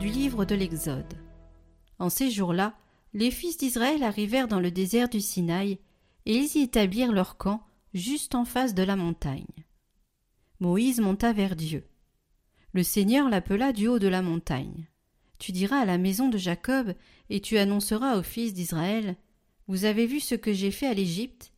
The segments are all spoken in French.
livre de l'Exode. En ces jours-là, les fils d'Israël arrivèrent dans le désert du Sinaï, et ils y établirent leur camp juste en face de la montagne. Moïse monta vers Dieu. Le Seigneur l'appela du haut de la montagne. Tu diras à la maison de Jacob, et tu annonceras aux fils d'Israël Vous avez vu ce que j'ai fait à l'Égypte?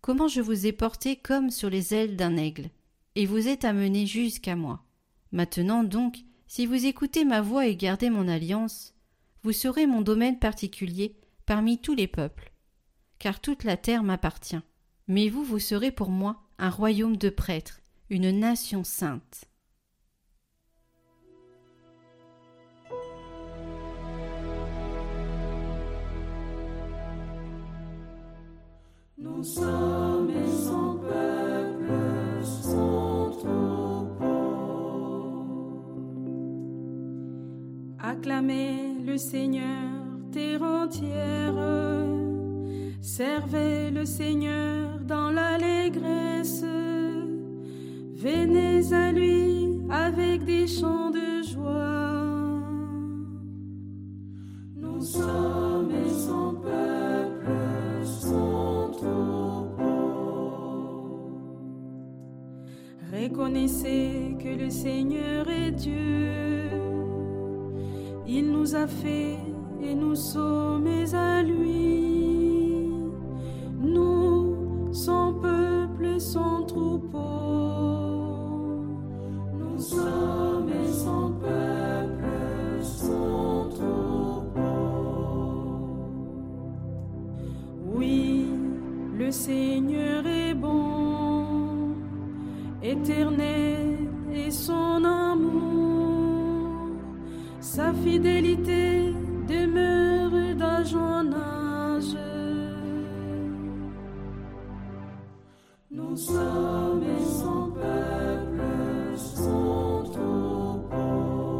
Comment je vous ai porté comme sur les ailes d'un aigle, et vous êtes amenés jusqu'à moi. Maintenant donc, si vous écoutez ma voix et gardez mon alliance, vous serez mon domaine particulier parmi tous les peuples, car toute la terre m'appartient. Mais vous, vous serez pour moi un royaume de prêtres, une nation sainte. Acclamez le Seigneur, terre entière. Servez le Seigneur dans l'allégresse. Venez à lui avec des chants de joie. Nous sommes son peuple, son troupeau. Reconnaissez que le Seigneur est Dieu. Il nous a fait et nous sommes à lui. Nous, son peuple, son troupeau. Nous sommes son peuple, son troupeau. Oui, le Seigneur est bon, éternel est son sa fidélité demeure d'âge en âge. Nous sommes son peuple, son troupeau.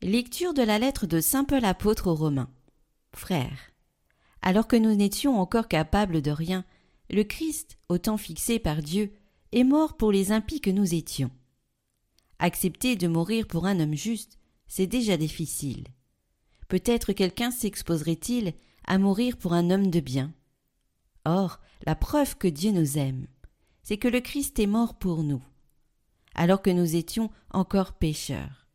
Lecture de la lettre de Saint Paul apôtre aux Romains. Frères, alors que nous n'étions encore capables de rien, le Christ, au temps fixé par Dieu, est mort pour les impies que nous étions. Accepter de mourir pour un homme juste, c'est déjà difficile. Peut-être quelqu'un s'exposerait-il à mourir pour un homme de bien. Or, la preuve que Dieu nous aime, c'est que le Christ est mort pour nous, alors que nous étions encore pécheurs.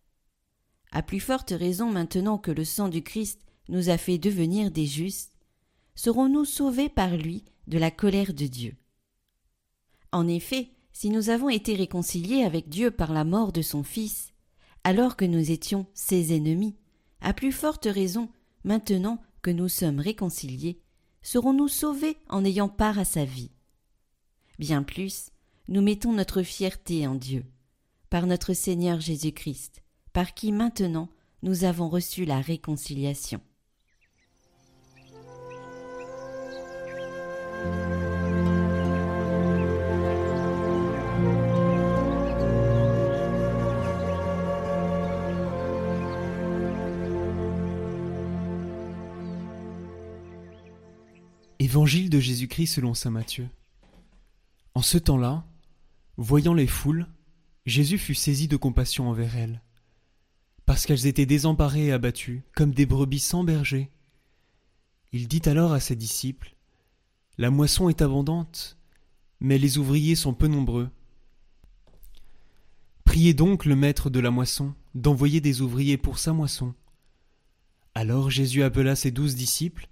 À plus forte raison maintenant que le sang du Christ nous a fait devenir des justes, serons-nous sauvés par lui de la colère de Dieu? En effet, si nous avons été réconciliés avec Dieu par la mort de son Fils, alors que nous étions ses ennemis, à plus forte raison, maintenant que nous sommes réconciliés, serons-nous sauvés en ayant part à sa vie? Bien plus, nous mettons notre fierté en Dieu, par notre Seigneur Jésus-Christ, par qui maintenant nous avons reçu la réconciliation. Évangile de Jésus-Christ selon saint Matthieu. En ce temps-là, voyant les foules, Jésus fut saisi de compassion envers elles, parce qu'elles étaient désemparées et abattues, comme des brebis sans berger. Il dit alors à ses disciples, La moisson est abondante, mais les ouvriers sont peu nombreux. Priez donc le maître de la moisson d'envoyer des ouvriers pour sa moisson. Alors Jésus appela ses douze disciples,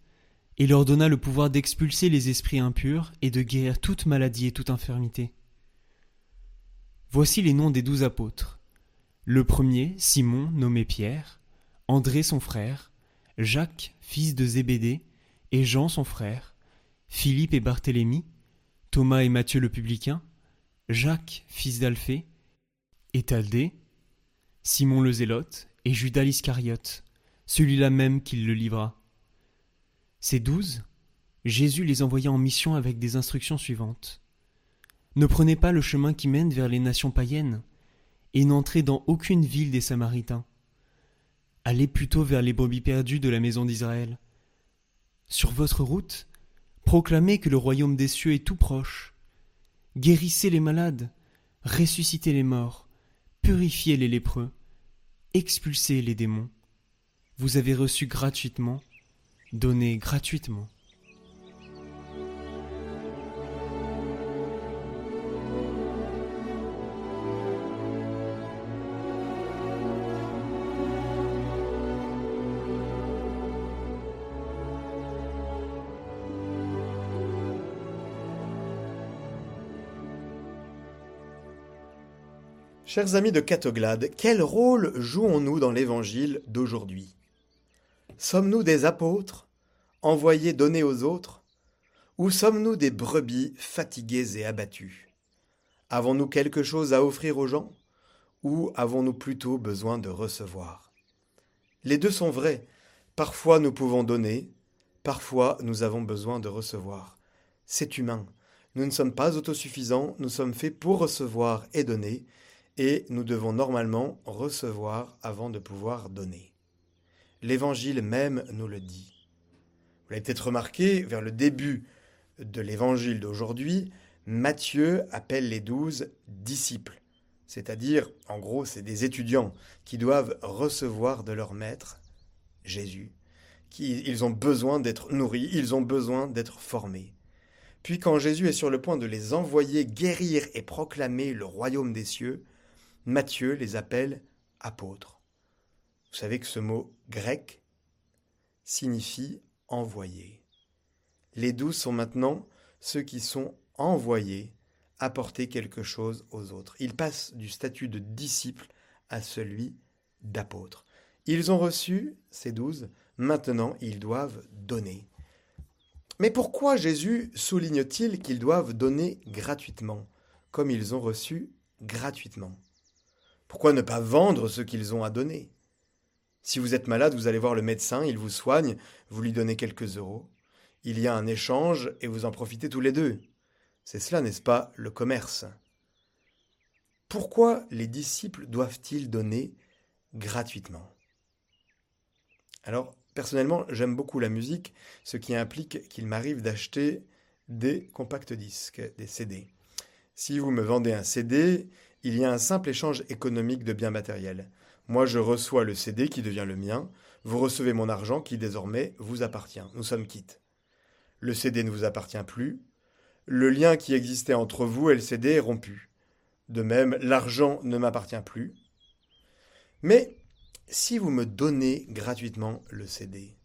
et leur donna le pouvoir d'expulser les esprits impurs et de guérir toute maladie et toute infirmité. Voici les noms des douze apôtres. Le premier, Simon, nommé Pierre, André son frère, Jacques, fils de Zébédée, et Jean son frère, Philippe et Barthélemy, Thomas et Matthieu le publicain, Jacques, fils d'Alphée, et Simon le zélote, et Judas l'Iscariote, celui-là même qui le livra. Ces douze, Jésus les envoya en mission avec des instructions suivantes. Ne prenez pas le chemin qui mène vers les nations païennes, et n'entrez dans aucune ville des Samaritains. Allez plutôt vers les brebis perdues de la maison d'Israël. Sur votre route, proclamez que le royaume des cieux est tout proche. Guérissez les malades, ressuscitez les morts, purifiez les lépreux, expulsez les démons. Vous avez reçu gratuitement, donnez gratuitement. Chers amis de Catoglade, quel rôle jouons-nous dans l'évangile d'aujourd'hui? Sommes-nous des apôtres, envoyés donner aux autres Ou sommes-nous des brebis fatiguées et abattues? Avons-nous quelque chose à offrir aux gens Ou avons-nous plutôt besoin de recevoir? Les deux sont vrais. Parfois nous pouvons donner, parfois nous avons besoin de recevoir. C'est humain. Nous ne sommes pas autosuffisants, nous sommes faits pour recevoir et donner, et nous devons normalement recevoir avant de pouvoir donner. L'Évangile même nous le dit. Vous l'avez peut-être remarqué, vers le début de l'Évangile d'aujourd'hui, Matthieu appelle les douze disciples, c'est-à-dire, en gros, c'est des étudiants qui doivent recevoir de leur maître, Jésus, ils ont besoin d'être nourris, ils ont besoin d'être formés. Puis quand Jésus est sur le point de les envoyer guérir et proclamer le royaume des cieux, Matthieu les appelle apôtres. Vous savez que ce mot grec signifie envoyer. Les douze sont maintenant ceux qui sont envoyés apporter quelque chose aux autres. Ils passent du statut de disciple à celui d'apôtre. Ils ont reçu, ces douze, maintenant ils doivent donner. Mais pourquoi Jésus souligne-t-il qu'ils doivent donner gratuitement, comme ils ont reçu gratuitement? Pourquoi ne pas vendre ce qu'ils ont à donner? Si vous êtes malade, vous allez voir le médecin, il vous soigne, vous lui donnez quelques euros. Il y a un échange et vous en profitez tous les deux. C'est cela, n'est-ce pas, le commerce? Pourquoi les disciples doivent-ils donner gratuitement? Alors, personnellement, j'aime beaucoup la musique, ce qui implique qu'il m'arrive d'acheter des compacts disques, des CD. Si vous me vendez un CD, il y a un simple échange économique de biens matériels. Moi, je reçois le CD qui devient le mien, vous recevez mon argent qui désormais vous appartient. Nous sommes quittes. Le CD ne vous appartient plus. Le lien qui existait entre vous et le CD est rompu. De même, l'argent ne m'appartient plus. Mais si vous me donnez gratuitement le CD,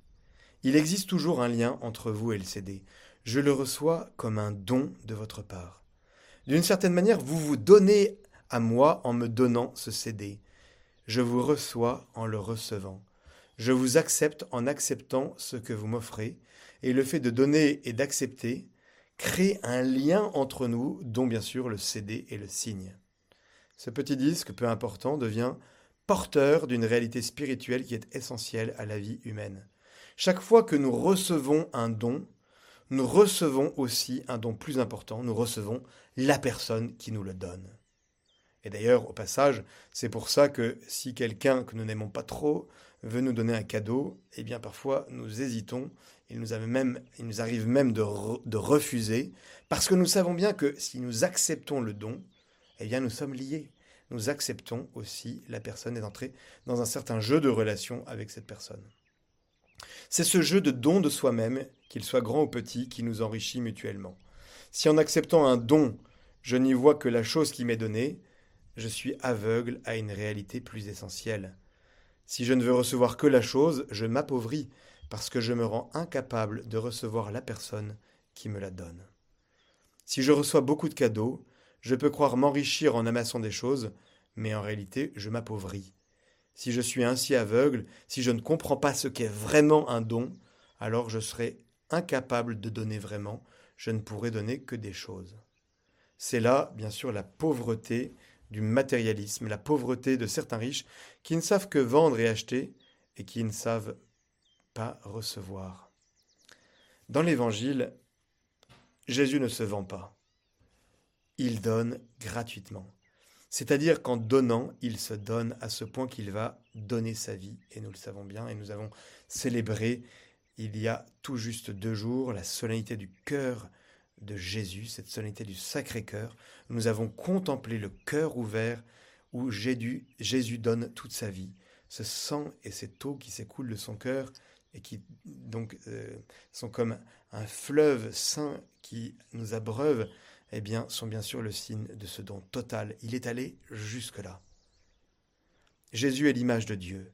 il existe toujours un lien entre vous et le CD. Je le reçois comme un don de votre part. D'une certaine manière, vous vous donnez à moi en me donnant ce CD. Je vous reçois en le recevant. Je vous accepte en acceptant ce que vous m'offrez, et le fait de donner et d'accepter crée un lien entre nous, dont bien sûr le CD est le signe. Ce petit disque, peu important, devient porteur d'une réalité spirituelle qui est essentielle à la vie humaine. Chaque fois que nous recevons un don, nous recevons aussi un don plus important, nous recevons la personne qui nous le donne. Et d'ailleurs, au passage, c'est pour ça que si quelqu'un que nous n'aimons pas trop veut nous donner un cadeau, eh bien parfois nous hésitons, il nous, arrive même de, de, refuser, parce que nous savons bien que si nous acceptons le don, eh bien nous sommes liés. Nous acceptons aussi la personne et d'entrer dans un certain jeu de relation avec cette personne. C'est ce jeu de don de soi-même, qu'il soit grand ou petit, qui nous enrichit mutuellement. Si en acceptant un don, je n'y vois que la chose qui m'est donnée, je suis aveugle à une réalité plus essentielle. Si je ne veux recevoir que la chose, je m'appauvris, parce que je me rends incapable de recevoir la personne qui me la donne. Si je reçois beaucoup de cadeaux, je peux croire m'enrichir en amassant des choses, mais en réalité je m'appauvris. Si je suis ainsi aveugle, si je ne comprends pas ce qu'est vraiment un don, alors je serai incapable de donner vraiment, je ne pourrai donner que des choses. C'est là, bien sûr, la pauvreté du matérialisme, la pauvreté de certains riches qui ne savent que vendre et acheter et qui ne savent pas recevoir. Dans l'Évangile, Jésus ne se vend pas. Il donne gratuitement. C'est-à-dire qu'en donnant, il se donne à ce point qu'il va donner sa vie. Et nous le savons bien, et nous avons célébré il y a tout juste deux jours, la solennité du cœur de Jésus, cette solennité du Sacré-Cœur. Nous avons contemplé le cœur ouvert où Jésus, donne toute sa vie. Ce sang et cette eau qui s'écoulent de son cœur et qui donc euh, sont comme un fleuve saint qui nous abreuve, eh bien, sont bien sûr le signe de ce don total. Il est allé jusque-là. Jésus est l'image de Dieu.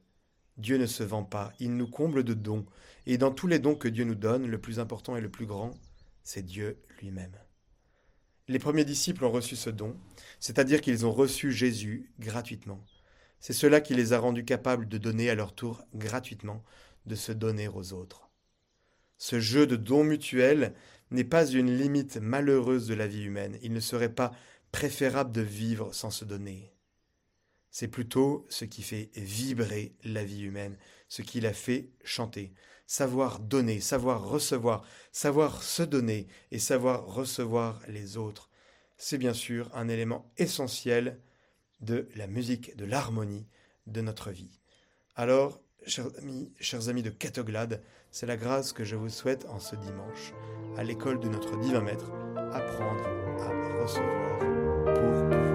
Dieu ne se vend pas, il nous comble de dons, et dans tous les dons que Dieu nous donne, le plus important et le plus grand, c'est Dieu lui-même. Les premiers disciples ont reçu ce don, c'est-à-dire qu'ils ont reçu Jésus gratuitement. C'est cela qui les a rendus capables de donner à leur tour gratuitement, de se donner aux autres. Ce jeu de dons mutuels n'est pas une limite malheureuse de la vie humaine. Il ne serait pas préférable de vivre sans se donner. C'est plutôt ce qui fait vibrer la vie humaine, ce qui la fait chanter. Savoir donner, savoir recevoir, savoir se donner et savoir recevoir les autres, c'est bien sûr un élément essentiel de la musique, de l'harmonie de notre vie. Alors, chers amis, chers amis de Catoglade, c'est la grâce que je vous souhaite en ce dimanche, à l'école de notre divin maître, apprendre à recevoir pour